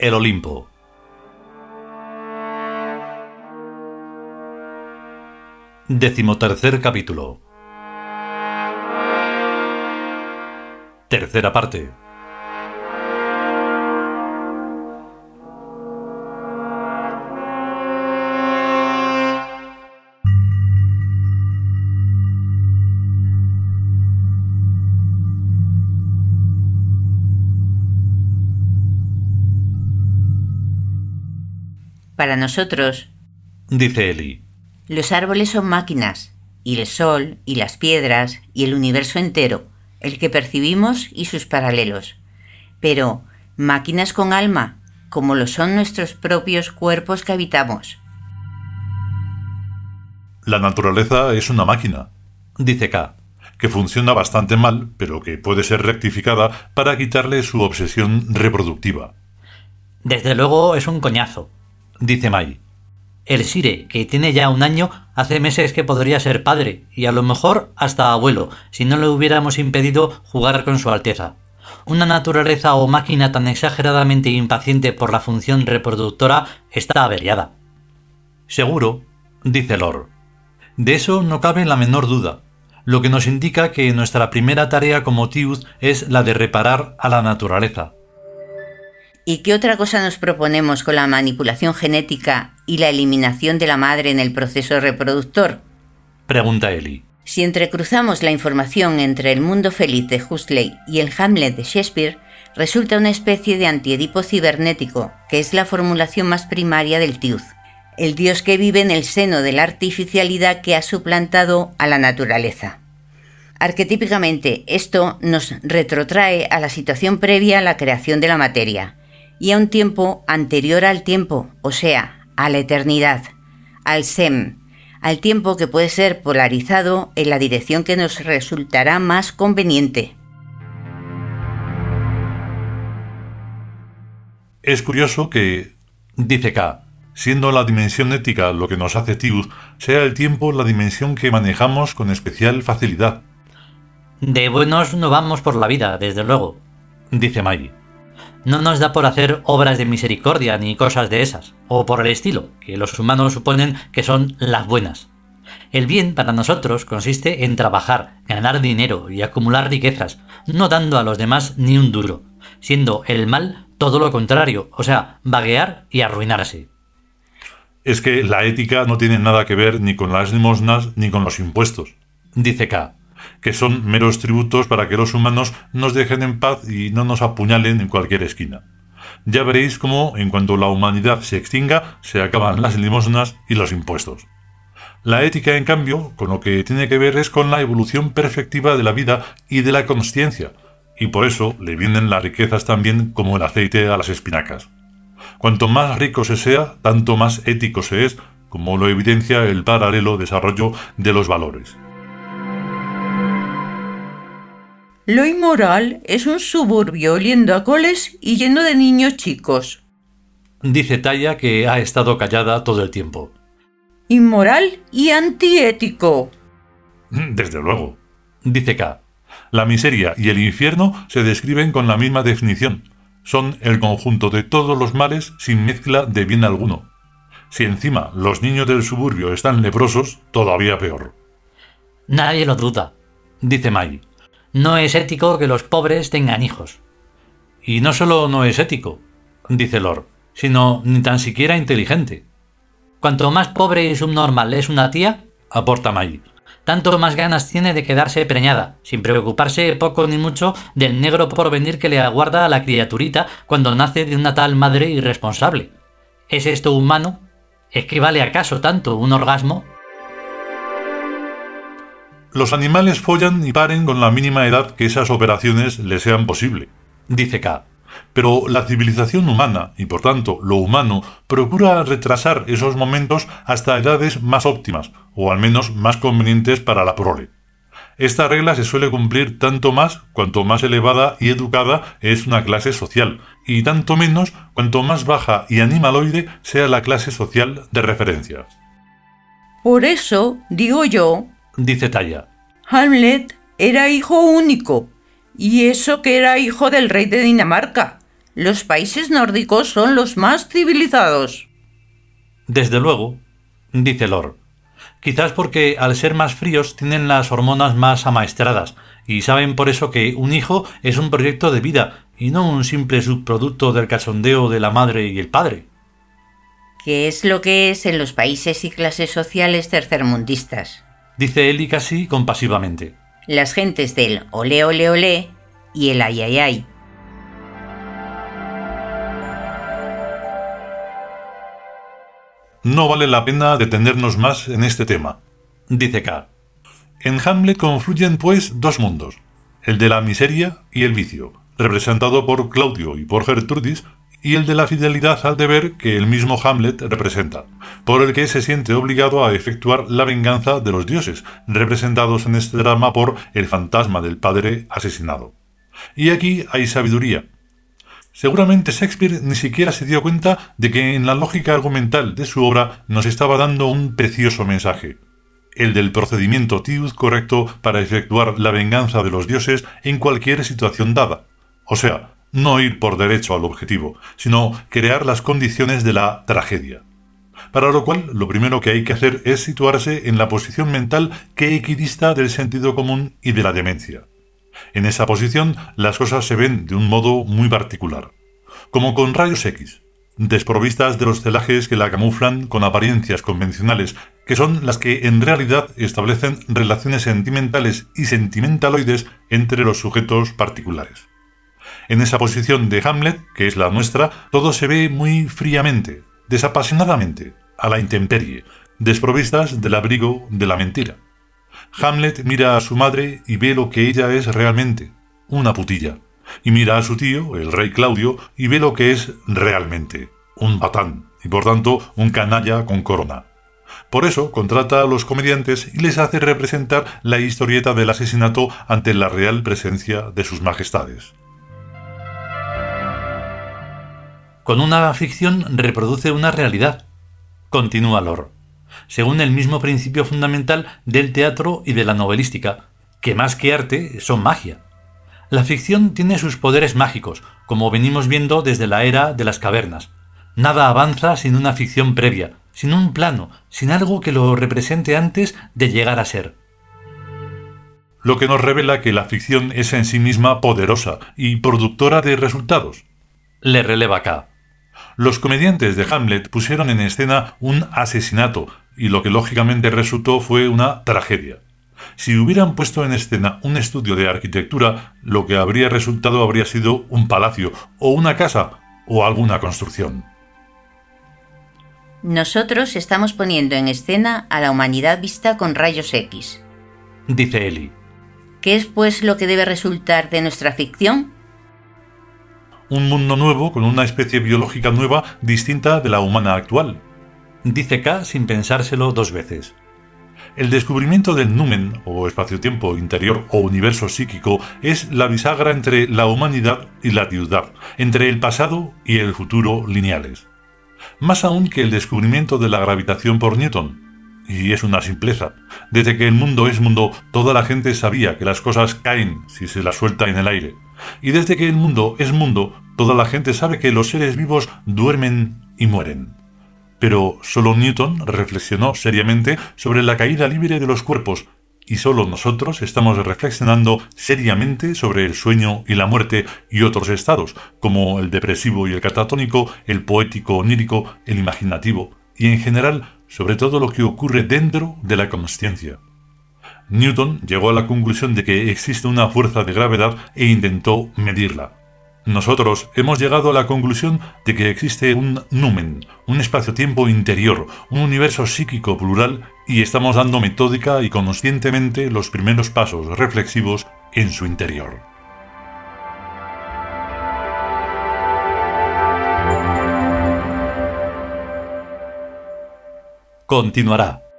El Olimpo. Decimotercer capítulo. Tercera parte. Para nosotros, Dice Eli. los árboles son máquinas, y el sol, y las piedras, y el universo entero, el que percibimos y sus paralelos. Pero, máquinas con alma, como lo son nuestros propios cuerpos que habitamos. La naturaleza es una máquina, Dice K. que funciona bastante mal, pero que puede ser rectificada para quitarle su obsesión reproductiva. Desde luego es un coñazo. Dice Mai. El Sire, que tiene ya un año, hace meses que podría ser padre, y a lo mejor hasta abuelo, si no le hubiéramos impedido jugar con su Alteza. Una naturaleza o máquina tan exageradamente impaciente por la función reproductora está averiada. Seguro, dice Lor. De eso no cabe la menor duda, lo que nos indica que nuestra primera tarea como Tiud es la de reparar a la naturaleza. ¿Y qué otra cosa nos proponemos con la manipulación genética y la eliminación de la madre en el proceso reproductor? Pregunta Eli. Si entrecruzamos la información entre el mundo feliz de Huxley y el Hamlet de Shakespeare, resulta una especie de antiedipo cibernético, que es la formulación más primaria del Tiud, el dios que vive en el seno de la artificialidad que ha suplantado a la naturaleza. Arquetípicamente, esto nos retrotrae a la situación previa a la creación de la materia, y a un tiempo anterior al tiempo, o sea, a la eternidad, al SEM, al tiempo que puede ser polarizado en la dirección que nos resultará más conveniente. Es curioso que, Dice K. siendo la dimensión ética lo que nos hace Tiud, sea el tiempo la dimensión que manejamos con especial facilidad. De buenos no vamos por la vida, desde luego. Dice Mai. No nos da por hacer obras de misericordia ni cosas de esas, o por el estilo, que los humanos suponen que son las buenas. El bien para nosotros consiste en trabajar, ganar dinero y acumular riquezas, no dando a los demás ni un duro, siendo el mal todo lo contrario, o sea, vaguear y arruinarse. Es que la ética no tiene nada que ver ni con las limosnas ni con los impuestos, Dice K. que son meros tributos para que los humanos nos dejen en paz y no nos apuñalen en cualquier esquina. Ya veréis cómo, en cuanto la humanidad se extinga, se acaban las limosnas y los impuestos. La ética, en cambio, con lo que tiene que ver es con la evolución perfectiva de la vida y de la consciencia, y por eso le vienen las riquezas también como el aceite a las espinacas. Cuanto más rico se sea, tanto más ético se es, como lo evidencia el paralelo desarrollo de los valores. Lo inmoral es un suburbio oliendo a coles y lleno de niños chicos. Dice Taya que ha estado callada todo el tiempo. Inmoral y antiético. Desde luego. Dice K. La miseria y el infierno se describen con la misma definición. Son el conjunto de todos los males sin mezcla de bien alguno. Si encima los niños del suburbio están leprosos, todavía peor. Nadie lo duda. Dice Mai. No es ético que los pobres tengan hijos. Y no solo no es ético, dice Lord, sino ni tan siquiera inteligente, Cuanto más pobre y subnormal es una tía, aporta Mai. tanto más ganas tiene de quedarse preñada, sin preocuparse poco ni mucho del negro porvenir que le aguarda a la criaturita cuando nace de una tal madre irresponsable. ¿Es esto humano? ¿Es que vale acaso tanto un orgasmo? Los animales follan y paren con la mínima edad que esas operaciones les sean posible. Dice K. Pero la civilización humana, y por tanto lo humano, procura retrasar esos momentos hasta edades más óptimas, o al menos más convenientes para la prole. Esta regla se suele cumplir tanto más cuanto más elevada y educada es una clase social, y tanto menos cuanto más baja y animaloide sea la clase social de referencia. Por eso, digo yo, Dice Taya. Hamlet era hijo único, y eso que era hijo del rey de Dinamarca. Los países nórdicos son los más civilizados. Desde luego, dice Lord. Quizás porque al ser más fríos tienen las hormonas más amaestradas y saben por eso que un hijo es un proyecto de vida y no un simple subproducto del cachondeo de la madre y el padre. ¿Qué es lo que es en los países y clases sociales tercermundistas? Dice Eli casi compasivamente. Las gentes del ole ole ole y el ay ay ay. No vale la pena detenernos más en este tema, dice K. En Hamlet confluyen pues dos mundos, el de la miseria y el vicio, representado por Claudio y por Gertrudis, y el de la fidelidad al deber que el mismo Hamlet representa, por el que se siente obligado a efectuar la venganza de los dioses, representados en este drama por el fantasma del padre asesinado. Y aquí hay sabiduría, Seguramente Shakespeare ni siquiera se dio cuenta de que en la lógica argumental de su obra nos estaba dando un precioso mensaje, el del procedimiento tiud correcto para efectuar la venganza de los dioses en cualquier situación dada. O sea, no ir por derecho al objetivo, sino crear las condiciones de la tragedia. Para lo cual, lo primero que hay que hacer es situarse en la posición mental que equidista del sentido común y de la demencia. En esa posición las cosas se ven de un modo muy particular, como con rayos X, desprovistas de los celajes que la camuflan con apariencias convencionales, que son las que en realidad establecen relaciones sentimentales y sentimentaloides entre los sujetos particulares. En esa posición de Hamlet, que es la nuestra, todo se ve muy fríamente, desapasionadamente, a la intemperie, desprovistas del abrigo de la mentira. Hamlet mira a su madre y ve lo que ella es realmente, una putilla. Y mira a su tío, el rey Claudio, y ve lo que es realmente, un patán, y por tanto un canalla con corona. Por eso contrata a los comediantes y les hace representar la historieta del asesinato ante la real presencia de sus majestades. Con una ficción reproduce una realidad. Continúa Lor según el mismo principio fundamental del teatro y de la novelística, que más que arte son magia. La ficción tiene sus poderes mágicos, como venimos viendo desde la era de las cavernas. Nada avanza sin una ficción previa, sin un plano, sin algo que lo represente antes de llegar a ser. Lo que nos revela que la ficción es en sí misma poderosa y productora de resultados. Le releva acá. Los comediantes de Hamlet pusieron en escena un asesinato, y lo que lógicamente resultó fue una tragedia. Si hubieran puesto en escena un estudio de arquitectura, lo que habría resultado habría sido un palacio, o una casa, o alguna construcción. Nosotros estamos poniendo en escena a la humanidad vista con rayos X. Dice Eli. ¿Qué es pues lo que debe resultar de nuestra ficción? Un mundo nuevo con una especie biológica nueva distinta de la humana actual, dice K sin pensárselo dos veces. El descubrimiento del numen, o espacio-tiempo interior o universo psíquico, es la bisagra entre la humanidad y la ciudad, entre el pasado y el futuro lineales. Más aún que el descubrimiento de la gravitación por Newton. Y es una simpleza. Desde que el mundo es mundo, toda la gente sabía que las cosas caen si se las suelta en el aire. Y desde que el mundo es mundo, toda la gente sabe que los seres vivos duermen y mueren. Pero solo Newton reflexionó seriamente sobre la caída libre de los cuerpos, y solo nosotros estamos reflexionando seriamente sobre el sueño y la muerte y otros estados, como el depresivo y el catatónico, el poético onírico, el imaginativo, y en general sobre todo lo que ocurre dentro de la consciencia. Newton llegó a la conclusión de que existe una fuerza de gravedad e intentó medirla. Nosotros hemos llegado a la conclusión de que existe un numen, un espacio-tiempo interior, un universo psíquico plural y estamos dando metódica y conscientemente los primeros pasos reflexivos en su interior. Continuará.